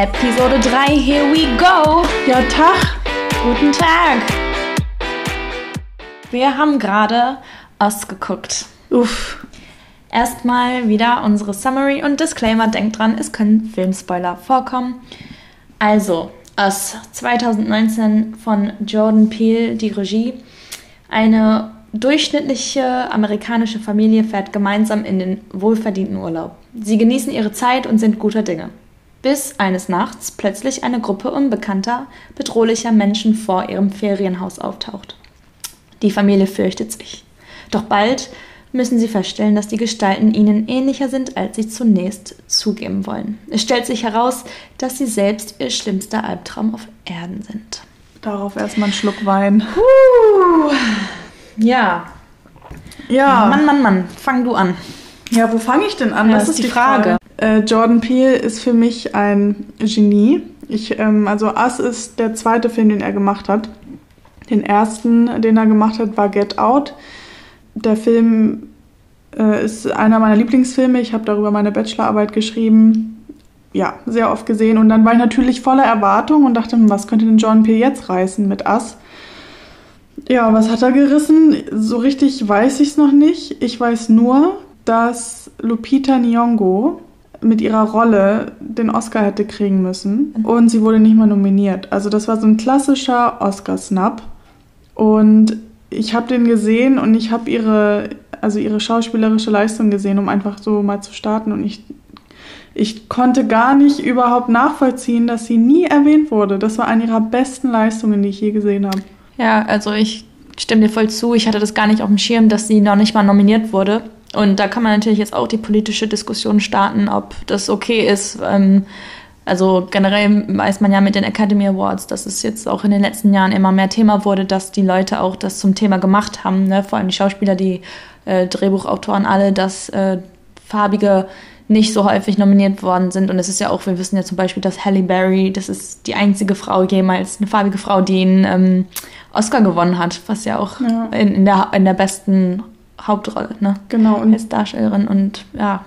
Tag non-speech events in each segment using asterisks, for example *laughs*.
Episode 3, here we go. Ja, Tag. Guten Tag. Wir haben gerade Oz geguckt. Uff. Erstmal wieder unsere Summary und Disclaimer. Denkt dran, es können Filmspoiler vorkommen. Also, Us 2019 von Jordan Peele, die Regie. Eine durchschnittliche amerikanische Familie fährt gemeinsam in den wohlverdienten Urlaub. Sie genießen ihre Zeit und sind guter Dinge. Bis eines Nachts plötzlich eine Gruppe unbekannter, bedrohlicher Menschen vor ihrem Ferienhaus auftaucht. Die Familie fürchtet sich. Doch bald müssen sie feststellen, dass die Gestalten ihnen ähnlicher sind, als sie zunächst zugeben wollen. Es stellt sich heraus, dass sie selbst ihr schlimmster Albtraum auf Erden sind. Darauf erstmal einen Schluck Wein. Uh, ja. Ja. Mann, Mann, Mann, fang du an. Ja, wo fange ich denn an? Ja, das ist die Frage. Äh, Jordan Peele ist für mich ein Genie. Ich, ähm, also Us ist der zweite Film, den er gemacht hat. Den ersten, den er gemacht hat, war Get Out. Der Film äh, ist einer meiner Lieblingsfilme. Ich habe darüber meine Bachelorarbeit geschrieben. Ja, sehr oft gesehen. Und dann war ich natürlich voller Erwartung und dachte, hm, was könnte denn Jordan Peele jetzt reißen mit Us? Ja, was hat er gerissen? So richtig weiß ich es noch nicht. Ich weiß nur, dass Lupita Nyong'o mit ihrer Rolle den Oscar hätte kriegen müssen und sie wurde nicht mal nominiert. Also das war so ein klassischer Oscar-Snap und ich habe den gesehen und ich habe ihre, also ihre schauspielerische Leistung gesehen, um einfach so mal zu starten und ich ich konnte gar nicht überhaupt nachvollziehen, dass sie nie erwähnt wurde. Das war eine ihrer besten Leistungen, die ich je gesehen habe. Ja, also ich stimme dir voll zu. Ich hatte das gar nicht auf dem Schirm, dass sie noch nicht mal nominiert wurde. Und da kann man natürlich jetzt auch die politische Diskussion starten, ob das okay ist. Ähm, also generell weiß man ja mit den Academy Awards, dass es jetzt auch in den letzten Jahren immer mehr Thema wurde, dass die Leute auch das zum Thema gemacht haben, ne? vor allem die Schauspieler, die äh, Drehbuchautoren alle, dass äh, farbige nicht so häufig nominiert worden sind. Und es ist ja auch, wir wissen ja zum Beispiel, dass Halle Berry, das ist die einzige Frau jemals, eine farbige Frau, die einen ähm, Oscar gewonnen hat, was ja auch ja. In, in, der, in der besten Hauptrolle, ne? Genau. Und als Darstellerin. Und ja,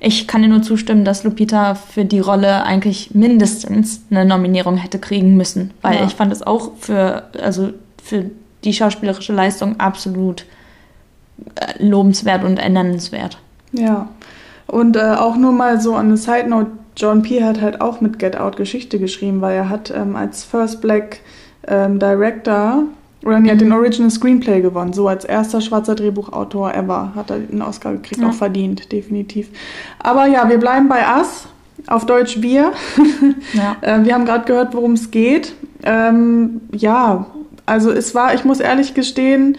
ich kann dir nur zustimmen, dass Lupita für die Rolle eigentlich mindestens eine Nominierung hätte kriegen müssen. Weil ja. ich fand es auch für, also für die schauspielerische Leistung absolut äh, lobenswert und ernennenswert. Ja. Und äh, auch nur mal so an eine Side Note, John P. hat halt auch mit Get Out Geschichte geschrieben, weil er hat ähm, als First Black ähm, Director oder er hat den Original Screenplay gewonnen, so als erster schwarzer Drehbuchautor ever hat er einen Oscar gekriegt, ja. auch verdient, definitiv. Aber ja, wir bleiben bei Us, auf Deutsch wir. *laughs* Ja. Äh, wir haben gerade gehört, worum es geht. Ähm, ja, also es war, ich muss ehrlich gestehen,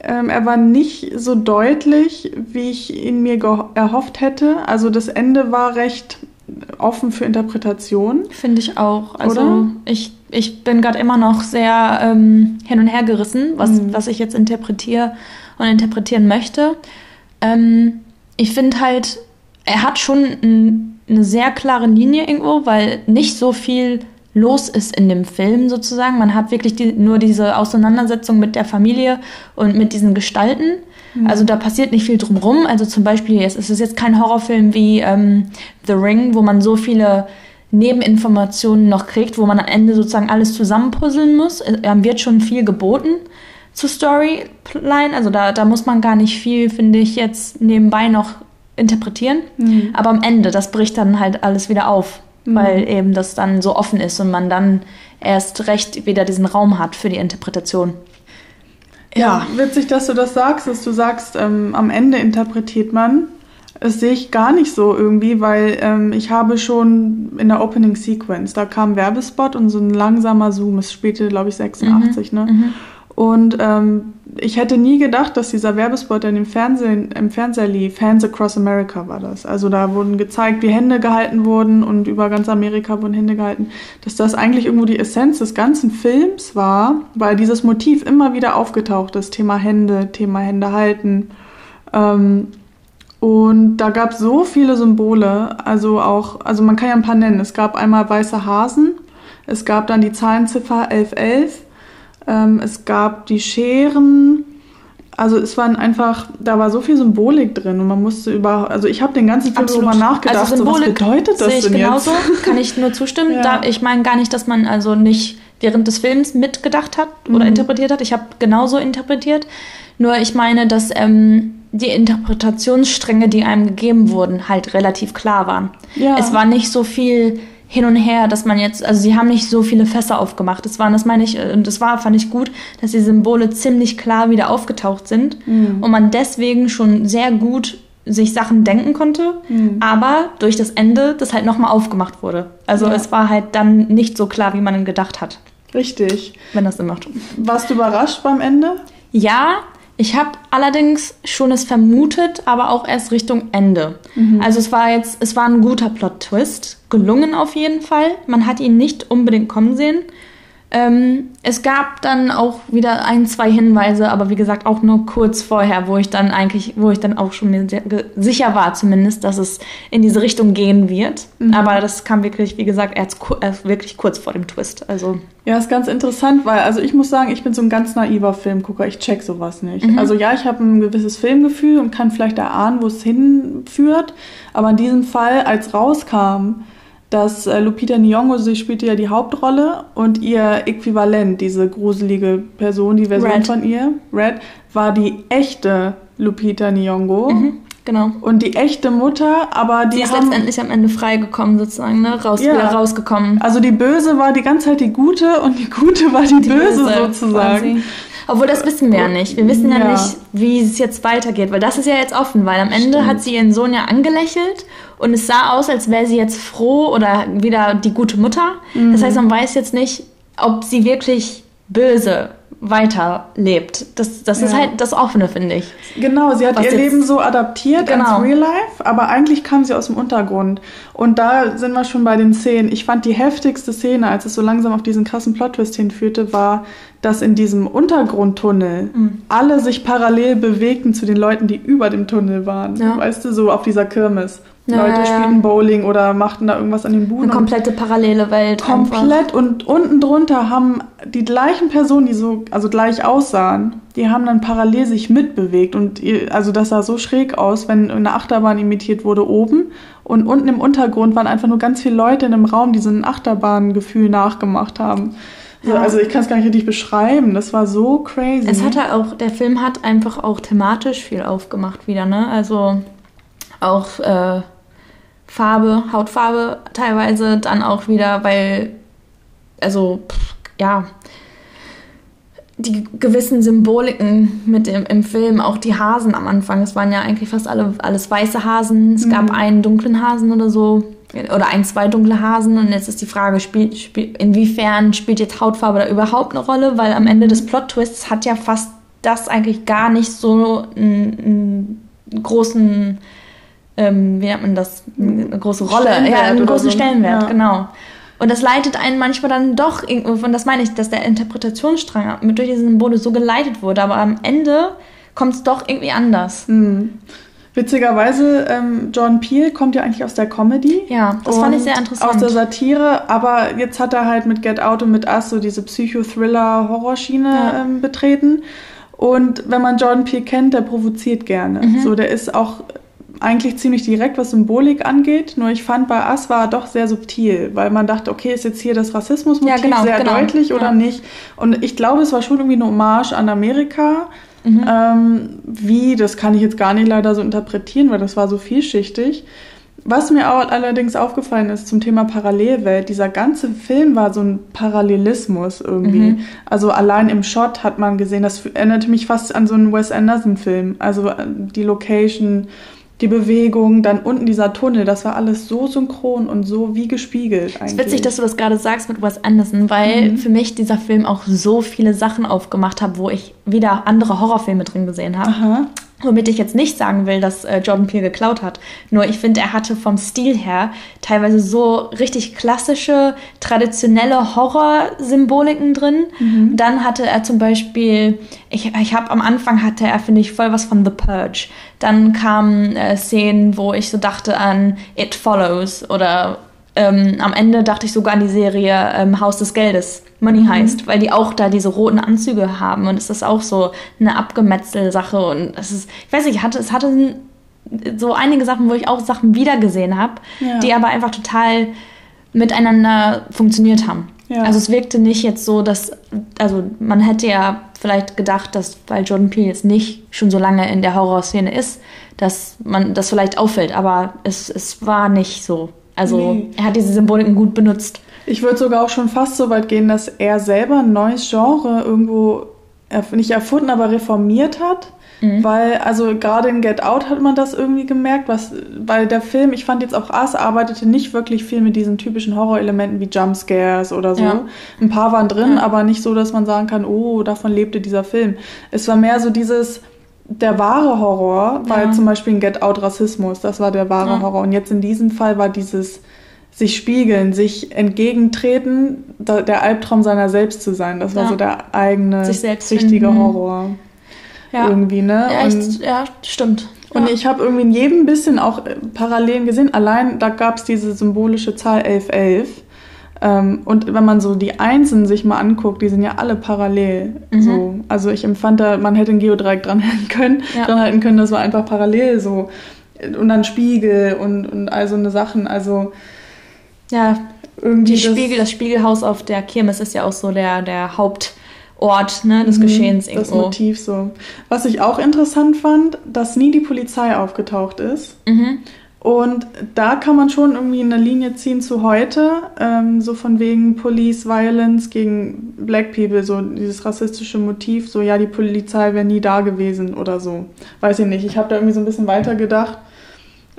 ähm, er war nicht so deutlich, wie ich ihn mir erhofft hätte. Also das Ende war recht offen für Interpretation. Finde ich auch. Also Oder? ich ich bin gerade immer noch sehr ähm, hin und her gerissen, was, mhm. was ich jetzt interpretiere und interpretieren möchte. Ähm, ich finde halt, er hat schon ein, eine sehr klare Linie irgendwo, weil nicht so viel los ist in dem Film sozusagen. Man hat wirklich die, nur diese Auseinandersetzung mit der Familie und mit diesen Gestalten. Mhm. Also da passiert nicht viel drumrum. Also zum Beispiel, es ist jetzt kein Horrorfilm wie ähm, The Ring, wo man so viele Nebeninformationen noch kriegt, wo man am Ende sozusagen alles zusammenpuzzeln muss. Er wird schon viel geboten zur Storyline. Also da, da muss man gar nicht viel, finde ich, jetzt nebenbei noch interpretieren. Mhm. Aber am Ende, das bricht dann halt alles wieder auf, mhm. weil eben das dann so offen ist und man dann erst recht wieder diesen Raum hat für die Interpretation. Ja, witzig, dass du das sagst, dass du sagst, ähm, am Ende interpretiert man. Das sehe ich gar nicht so irgendwie, weil ähm, ich habe schon in der Opening Sequence, da kam Werbespot und so ein langsamer Zoom, es spielte, glaube ich, 86, mhm. ne? Mhm. Und ähm, ich hätte nie gedacht, dass dieser Werbespot, der im Fernsehen, im Fernseher lief, Hands Across America war das. Also da wurden gezeigt, wie Hände gehalten wurden und über ganz Amerika wurden Hände gehalten, dass das eigentlich irgendwo die Essenz des ganzen Films war, weil dieses Motiv immer wieder aufgetaucht ist, Thema Hände, Thema Hände halten. Ähm, und da gab es so viele Symbole, also auch, also man kann ja ein paar nennen. Es gab einmal weiße Hasen, es gab dann die Zahlenziffer 1111, ähm, es gab die Scheren, Also es waren einfach, da war so viel Symbolik drin und man musste über, also ich habe den ganzen Film darüber nachgedacht, also Symbolik so, was bedeutet das ich denn genauso, jetzt? Kann ich nur zustimmen. *laughs* ja. da, ich meine gar nicht, dass man also nicht während des Films mitgedacht hat oder mhm. interpretiert hat. Ich habe genauso interpretiert. Nur ich meine, dass ähm, die Interpretationsstränge, die einem gegeben wurden, halt relativ klar waren. Ja. Es war nicht so viel hin und her, dass man jetzt, also sie haben nicht so viele Fässer aufgemacht. Das waren, das meine ich, und das war, fand ich gut, dass die Symbole ziemlich klar wieder aufgetaucht sind mhm. und man deswegen schon sehr gut sich Sachen denken konnte, mhm. aber durch das Ende das halt nochmal aufgemacht wurde. Also ja. es war halt dann nicht so klar, wie man gedacht hat. Richtig. Wenn das Sinn macht. Warst du überrascht beim Ende? Ja, ich habe allerdings schon es vermutet, aber auch erst Richtung Ende. Mhm. Also es war jetzt, es war ein guter Plot-Twist, gelungen auf jeden Fall. Man hat ihn nicht unbedingt kommen sehen. Ähm, es gab dann auch wieder ein, zwei Hinweise, aber wie gesagt auch nur kurz vorher, wo ich dann eigentlich, wo ich dann auch schon mir sicher war zumindest, dass es in diese Richtung gehen wird. Mhm. Aber das kam wirklich, wie gesagt, erst, erst, wirklich kurz vor dem Twist. Also ja, ist ganz interessant, weil also ich muss sagen, ich bin so ein ganz naiver Filmgucker. Ich check sowas nicht. Mhm. Also ja, ich habe ein gewisses Filmgefühl und kann vielleicht erahnen, wo es hinführt. Aber in diesem Fall, als rauskam, dass äh, Lupita Nyong'o, sie spielte ja die Hauptrolle und ihr Äquivalent, diese gruselige Person, die Version Red. von ihr, Red, war die echte Lupita Nyong'o. Mhm, genau. Und die echte Mutter, aber die Sie ist haben, letztendlich am Ende freigekommen sozusagen, ne? Raus, ja. wieder rausgekommen. Also die Böse war die ganze Zeit die Gute und die Gute war die, die Böse, Böse, sozusagen. Quasi. Obwohl, das wissen wir ja nicht. Wir wissen ja, ja, nicht, wie es jetzt weitergeht, weil das ist ja jetzt offen, weil am Ende Stimmt. hat sie ihren Sohn ja angelächelt und es sah aus, als wäre sie jetzt froh oder wieder die gute Mutter. Mhm. Das heißt, man weiß jetzt nicht, ob sie wirklich böse weiterlebt. Das, das ja. ist halt das Offene, finde ich. Genau, sie hat Was ihr Leben so adaptiert genau. ins Real Life, aber eigentlich kam sie aus dem Untergrund. Und da sind wir schon bei den Szenen. Ich fand die heftigste Szene, als es so langsam auf diesen krassen Plot-Twist hinführte, war, dass in diesem Untergrundtunnel mhm. alle sich parallel bewegten zu den Leuten, die über dem Tunnel waren. Ja. Weißt du, so auf dieser Kirmes. Ja, Leute spielten Bowling oder machten da irgendwas an den Buden. Eine komplette parallele Welt. Komplett. Einfach. Und unten drunter haben die gleichen Personen, die so, also gleich aussahen, die haben dann parallel sich mitbewegt. Und also das sah so schräg aus, wenn eine Achterbahn imitiert wurde oben. Und unten im Untergrund waren einfach nur ganz viele Leute in einem Raum, die so ein Achterbahngefühl nachgemacht haben. Ja. Also ich kann es gar nicht richtig beschreiben. Das war so crazy. Es hat auch, der Film hat einfach auch thematisch viel aufgemacht wieder, ne? Also auch äh, Farbe, Hautfarbe teilweise, dann auch wieder, weil, also, pff, ja, die gewissen Symboliken mit dem, im Film, auch die Hasen am Anfang, es waren ja eigentlich fast alle alles weiße Hasen, es mhm. gab einen dunklen Hasen oder so, oder ein, zwei dunkle Hasen und jetzt ist die Frage, spielt, spiel, inwiefern spielt jetzt Hautfarbe da überhaupt eine Rolle, weil am Ende des Plot-Twists hat ja fast das eigentlich gar nicht so einen, einen großen ähm, wie nennt man das, eine große Rolle, ja, einen großen so. Stellenwert, ja. genau. Und das leitet einen manchmal dann doch, und das meine ich, dass der Interpretationsstrang mit durch diese Symbole so geleitet wurde, aber am Ende kommt es doch irgendwie anders. Mhm. Witzigerweise, ähm, John Peel kommt ja eigentlich aus der Comedy. Ja, das fand ich sehr interessant. Aus der Satire, aber jetzt hat er halt mit Get Out und mit Us so diese Psychothriller-Horrorschiene ja. ähm, betreten. Und wenn man Jordan Peele kennt, der provoziert gerne. Mhm. So, der ist auch eigentlich ziemlich direkt, was Symbolik angeht. Nur ich fand, bei Ass war er doch sehr subtil, weil man dachte, okay, ist jetzt hier das Rassismusmotiv ja, genau, sehr genau. deutlich oder ja. nicht? Und ich glaube, es war schon irgendwie eine Hommage an Amerika. Mhm. Ähm, wie, das kann ich jetzt gar nicht leider so interpretieren, weil das war so vielschichtig. Was mir auch allerdings aufgefallen ist zum Thema Parallelwelt, dieser ganze Film war so ein Parallelismus irgendwie. Mhm. Also allein im Shot hat man gesehen, das erinnerte mich fast an so einen Wes Anderson-Film. Also äh, die Location, die Bewegung, dann unten dieser Tunnel, das war alles so synchron und so wie gespiegelt eigentlich. Es ist witzig, dass du das gerade sagst mit Wes Anderson, weil mhm. für mich dieser Film auch so viele Sachen aufgemacht hat, wo ich wieder andere Horrorfilme drin gesehen habe. Womit ich jetzt nicht sagen will, dass äh, Jordan Peele geklaut hat. Nur ich finde, er hatte vom Stil her teilweise so richtig klassische, traditionelle Horrorsymboliken drin. Mhm. Dann hatte er zum Beispiel, ich, ich habe am Anfang hatte er, finde ich, voll was von The Purge. Dann kamen äh, Szenen, wo ich so dachte an It Follows oder ähm, am Ende dachte ich sogar an die Serie ähm, Haus des Geldes, Money mhm. weil die auch da diese roten Anzüge haben und es ist auch so eine Abgemetzel-Sache und es ist, ich weiß nicht, hatte, es hatte so einige Sachen, wo ich auch Sachen wiedergesehen habe, ja. die aber einfach total miteinander funktioniert haben. Ja. Also es wirkte nicht jetzt so, dass, also man hätte ja vielleicht gedacht, dass, weil Jordan Peele jetzt nicht schon so lange in der Horrorszene ist, dass man das vielleicht auffällt, aber es, es war nicht so. Also nee. er hat diese Symboliken gut benutzt. Ich würde sogar auch schon fast so weit gehen, dass er selber ein neues Genre irgendwo nicht erfunden, aber reformiert hat. Mhm. Weil, also gerade in Get Out hat man das irgendwie gemerkt, was, weil der Film, ich fand jetzt auch Us, arbeitete nicht wirklich viel mit diesen typischen Horrorelementen wie Jumpscares oder so. Ja. Ein paar waren drin, ja. aber nicht so, dass man sagen kann, oh, davon lebte dieser Film. Es war mehr so dieses, der wahre Horror war ja. zum Beispiel in Get Out Rassismus, das war der wahre ja. Horror. Und jetzt in diesem Fall war dieses sich spiegeln, sich entgegentreten, der Albtraum seiner selbst zu sein. Das war ja. so der eigene, richtige finden. Horror. Ja. Irgendwie, ne? Ja, echt, ja stimmt. Und ich habe irgendwie in jedem bisschen auch äh, Parallelen gesehen. Allein da gab es diese symbolische Zahl 1111. Ähm, und wenn man so die Einsen sich mal anguckt, die sind ja alle parallel. Mhm. So. Also ich empfand da, man hätte ein Geodreieck dranhalten können, ja. dranhalten können, das war einfach parallel so. Und dann Spiegel und, und all so eine Sachen. Also ja, irgendwie. Die Spiegel, das Spiegelhaus auf der Kirmes ist ja auch so der, der Hauptort ne, des mhm, Geschehens irgendwo. Das Motiv so. Was ich auch interessant fand, dass nie die Polizei aufgetaucht ist. Mhm. Und da kann man schon irgendwie eine Linie ziehen zu heute, ähm, so von wegen Police Violence gegen Black People, so dieses rassistische Motiv, so ja, die Polizei wäre nie da gewesen oder so. Weiß ich nicht. Ich habe da irgendwie so ein bisschen weiter gedacht.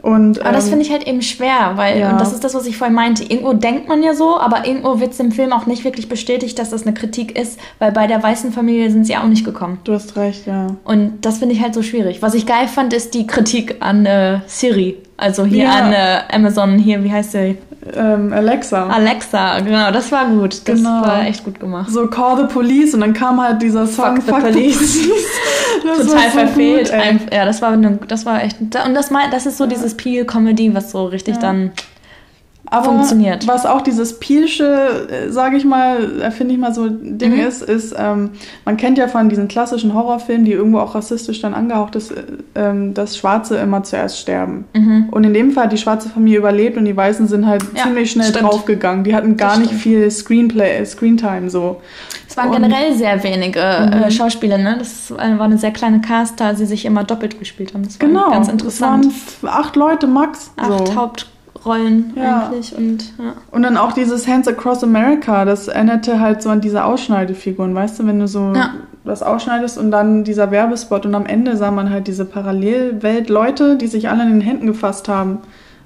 Und, aber ähm, das finde ich halt eben schwer, weil, ja. und das ist das, was ich vorhin meinte, irgendwo denkt man ja so, aber irgendwo wird es im Film auch nicht wirklich bestätigt, dass das eine Kritik ist, weil bei der weißen Familie sind sie auch nicht gekommen. Du hast recht, ja. Und das finde ich halt so schwierig. Was ich geil fand, ist die Kritik an äh, Siri. Also hier ja. an äh, Amazon, hier, wie heißt sie? Ähm, Alexa. Alexa, genau, das war gut. Das genau. war echt gut gemacht. So Call the Police und dann kam halt dieser Song Fuck, Fuck the Police. The police. *laughs* Total so verfehlt. Gut, ja, das war, eine, das war echt. Und das, das ist so dieses Peel-Comedy, was so richtig ja. dann aber funktioniert. Was auch dieses Pielsche, äh, sage ich mal, äh, finde ich mal so Ding mhm. ist, ist, ähm, man kennt ja von diesen klassischen Horrorfilmen, die irgendwo auch rassistisch dann angehaucht ist, äh, ähm, dass Schwarze immer zuerst sterben. Mhm. Und in dem Fall hat die schwarze Familie überlebt und die Weißen sind halt ja, ziemlich schnell stimmt. draufgegangen. Die hatten gar nicht viel Screenplay, Screentime so. Es waren und, generell sehr wenige mhm. äh, Schauspieler, ne? Das war eine sehr kleine Cast, da sie sich immer doppelt gespielt haben. Das war genau, ganz interessant. Es waren acht Leute max. Acht so. Haupt Rollen ja. eigentlich. Und, ja. und dann auch dieses Hands Across America, das erinnerte halt so an diese Ausschneidefiguren, weißt du, wenn du so ja. was ausschneidest und dann dieser Werbespot und am Ende sah man halt diese Parallelwelt-Leute, die sich alle in den Händen gefasst haben.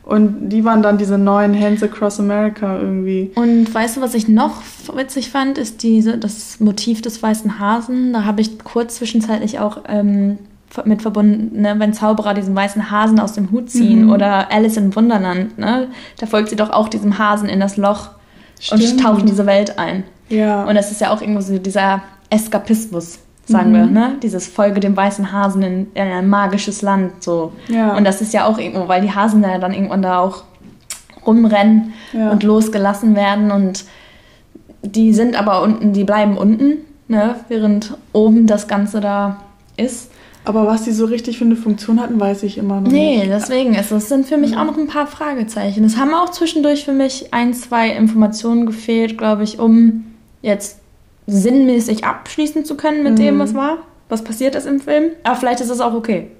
Und die waren dann diese neuen Hands Across America irgendwie. Und weißt du, was ich noch witzig fand, ist diese, das Motiv des weißen Hasen. Da habe ich kurz zwischenzeitlich auch ähm, mit verbunden, ne? wenn Zauberer diesen weißen Hasen aus dem Hut ziehen mhm. oder Alice im Wunderland, ne? da folgt sie doch auch diesem Hasen in das Loch Stimmt. und taucht in diese Welt ein. Ja. Und das ist ja auch irgendwo so dieser Eskapismus, sagen mhm. wir, ne? Dieses Folge dem weißen Hasen in, in, ein magisches Land, so. Ja. Und das ist ja auch irgendwo, weil die Hasen ja dann irgendwann da auch rumrennen ja. und losgelassen werden und die sind aber unten, die bleiben unten, ne? Während oben das Ganze da ist. Aber was die so richtig für eine Funktion hatten, weiß ich immer noch nee, nicht. Nee, deswegen ist es sind für mich auch noch ein paar Fragezeichen. Es haben auch zwischendurch für mich ein, zwei Informationen gefehlt, glaube ich, um jetzt sinnmäßig abschließen zu können mit mhm. dem, was war, was passiert ist im Film. Aber vielleicht ist es auch okay.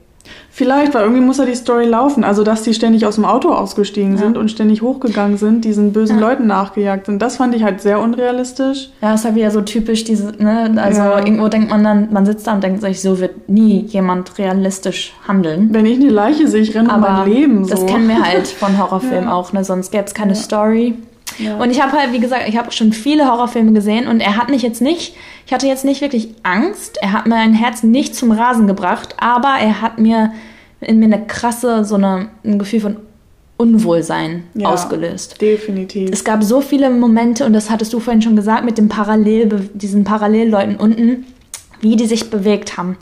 Vielleicht, weil irgendwie muss ja die Story laufen. Also, dass die ständig aus dem Auto ausgestiegen ja. sind und ständig hochgegangen sind, diesen bösen ja. Leuten nachgejagt sind. Das fand ich halt sehr unrealistisch. Ja, ist halt wieder so typisch, diese, ne, also ja. irgendwo denkt man dann, man sitzt da und denkt sich, so wird nie jemand realistisch handeln. Wenn ich eine Leiche sehe, ich renne um mein Leben. So. Das kennen wir halt *laughs* von Horrorfilmen auch, ne? Sonst gäbe es keine Story. Ja. Und ich habe halt, wie gesagt, ich habe schon viele Horrorfilme gesehen und er hat mich jetzt nicht, ich hatte jetzt nicht wirklich Angst, er hat mein Herz nicht zum Rasen gebracht, aber er hat mir in mir eine krasse, so eine, ein Gefühl von Unwohlsein ja, ausgelöst. Definitiv. Es gab so viele Momente, und das hattest du vorhin schon gesagt, mit dem Parallel, diesen Parallelleuten unten, wie die sich bewegt haben.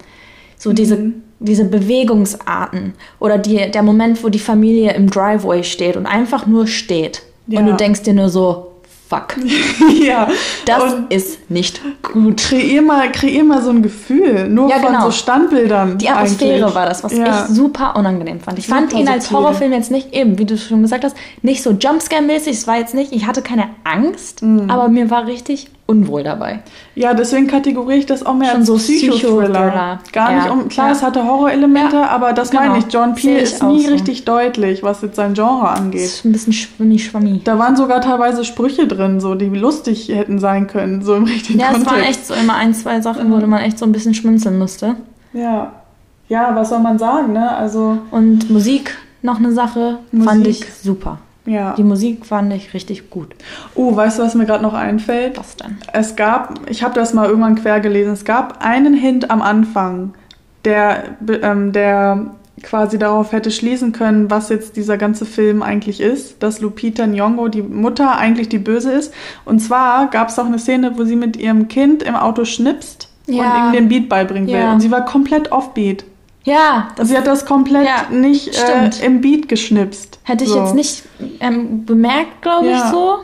So mhm. diese, diese Bewegungsarten. Oder die, der Moment, wo die Familie im Driveway steht und einfach nur steht Ja. Und du denkst dir nur so, fuck. *laughs* ja. Das und ist nicht gut. Kreier mal, kreier mal so ein Gefühl, nur ja, von genau. so Standbildern. Die Atmosphäre eigentlich. war das, was ja. ich super unangenehm fand. Ich super fand ihn als Horrorfilm jetzt nicht, eben, wie du schon gesagt hast, nicht so Jumpscare-mäßig. Es war jetzt nicht, ich hatte keine Angst, mhm. aber mir war richtig unwohl dabei. Ja, deswegen kategoriere ich das auch mehr Schon als so Psychothriller. Gar ja. nicht um, klar, ja. es hatte Horrorelemente, ja. aber das genau. meine ich. John Peel ist nie so. richtig deutlich, was jetzt sein Genre angeht. Das ist ein bisschen schwimmi schwammi. Da waren sogar teilweise Sprüche drin, so, die lustig hätten sein können, so im richtigen ja, Kontext. Ja, es waren echt so immer ein, zwei Sachen, wo man echt so ein bisschen schmunzeln musste. Ja. Ja, was soll man sagen, ne? Also. Und Musik, noch eine Sache, Musik. fand ich super. Ja. Die Musik fand ich richtig gut. Oh, weißt du, was mir gerade noch einfällt? Was denn? Es gab, ich habe das mal irgendwann quer gelesen, es gab einen Hint am Anfang, der, ähm, der quasi darauf hätte schließen können, was jetzt dieser ganze Film eigentlich ist, dass Lupita Nyong'o, die Mutter, eigentlich die Böse ist. Und zwar gab es auch eine Szene, wo sie mit ihrem Kind im Auto schnipst ja. und ihm den Beat beibringen will. Und sie war komplett offbeat. Ja. Sie hat das komplett ja, nicht äh, im Beat geschnipst. Hätte ich so. jetzt nicht ähm, bemerkt, glaube ja. ich so.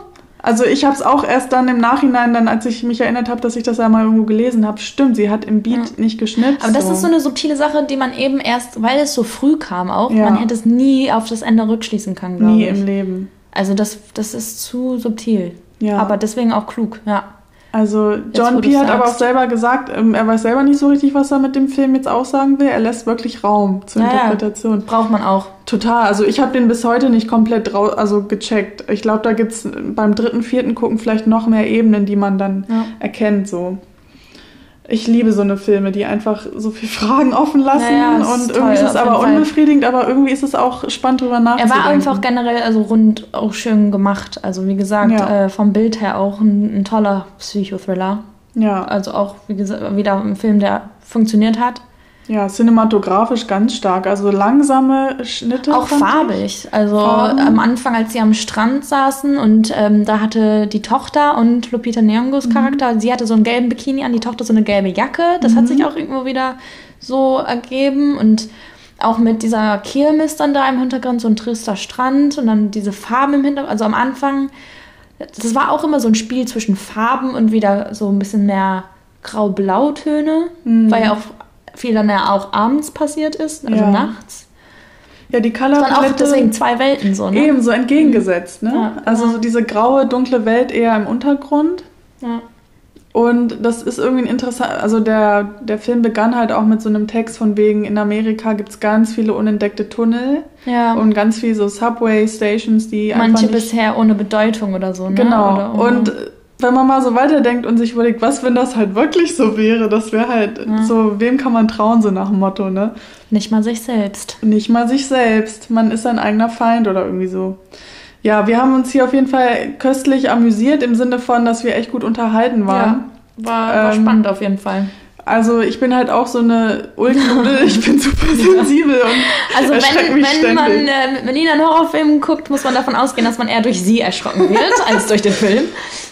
Also ich habe es auch erst dann im Nachhinein, dann als ich mich erinnert habe, dass ich das einmal irgendwo gelesen habe. Stimmt, sie hat im Beat ja. nicht geschnipst. Aber das so. ist so eine subtile Sache, die man eben erst, weil es so früh kam auch, man hätte es nie auf das Ende rückschließen können, glaube ich. Nie im Leben. Also das, das ist zu subtil. Ja. Aber deswegen auch klug, ja. Also John P. hat aber auch selber gesagt, ähm, er weiß selber nicht so richtig, was er mit dem Film jetzt aussagen will. Er lässt wirklich Raum zur naja, Interpretation. Braucht man auch. Total. Also ich habe den bis heute nicht komplett also gecheckt. Ich glaube, da gibt es beim dritten, vierten Gucken vielleicht noch mehr Ebenen, die man dann ja. erkennt. So ich liebe so eine Filme, die einfach so viele Fragen offen lassen ja, ja, und irgendwie ist es aber unbefriedigend, aber irgendwie ist es auch spannend drüber nachzudenken. Er war einfach generell also rund auch schön gemacht. Also wie gesagt, ja. äh, vom Bild her auch ein, ein toller Psychothriller. Ja. Also auch wie gesagt wieder ein Film, der funktioniert hat. Ja, cinematografisch ganz stark. Also langsame Schnitte. Auch farbig. Also Farben. am Anfang, als sie am Strand saßen und ähm, da hatte die Tochter und Lupita Nyong'os mhm. Charakter, sie hatte so einen gelben Bikini an, die Tochter so eine gelbe Jacke. Das mhm. hat sich auch irgendwo wieder so ergeben und auch mit dieser Kirmes dann da im Hintergrund, so ein trister Strand und dann diese Farben im Hintergrund. Also am Anfang, das war auch immer so ein Spiel zwischen Farben und wieder so ein bisschen mehr Grau-Blau-Töne, mhm. weil ja auch viel dann ja auch abends passiert ist, also ja. nachts. Ja, die Color Palette. auch deswegen zwei Welten so, ne? Eben, so entgegengesetzt, ne? Ja, also so diese graue, dunkle Welt eher im Untergrund. Ja. Und das ist irgendwie ein interessant, also der, der Film begann halt auch mit so einem Text von wegen, in Amerika gibt es ganz viele unentdeckte Tunnel ja. und ganz viele so Subway-Stations, die Manche bisher ohne Bedeutung oder so, ne? Genau. Und wenn man mal so weiterdenkt und sich überlegt, was, wenn das halt wirklich so wäre, das wäre halt ja. so, wem kann man trauen, so nach dem Motto, ne? Nicht mal sich selbst. Nicht mal sich selbst. Man ist sein eigener Feind oder irgendwie so. Ja, wir haben uns hier auf jeden Fall köstlich amüsiert, im Sinne von, dass wir echt gut unterhalten waren. Ja, war, war ähm, spannend auf jeden Fall. Also ich bin halt auch so eine Ulknudel, ich bin super sensibel und Also wenn, wenn ständig. man äh, mit Melina einen Horrorfilm guckt, muss man davon ausgehen, dass man eher durch sie erschrocken wird, als durch den Film.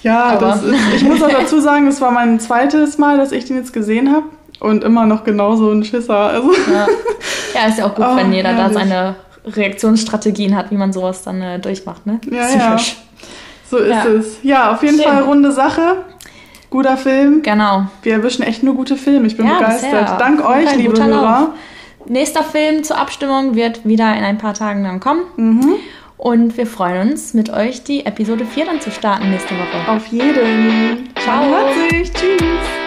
Ja, das ist, ich muss auch dazu sagen, es war mein zweites Mal, dass ich den jetzt gesehen habe und immer noch genauso ein Schisser. Also. Ja. ja, ist ja auch gut, oh, wenn jeder herrlich. da seine Reaktionsstrategien hat, wie man sowas dann äh, durchmacht, ne? Ja, Psychisch. Ja. So ist ja. es. Ja, auf jeden Schön. Fall runde Sache. Guter Film. Genau. Wir erwischen echt nur gute Filme. Ich bin ja, begeistert. Bisher. Dank euch, liebe Hörer. Lauf. Nächster Film zur Abstimmung wird wieder in ein paar Tagen dann kommen. Mhm. Und wir freuen uns, mit euch die Episode 4 dann zu starten nächste Woche. Auf jeden. Ciao. Ciao. Tschüss.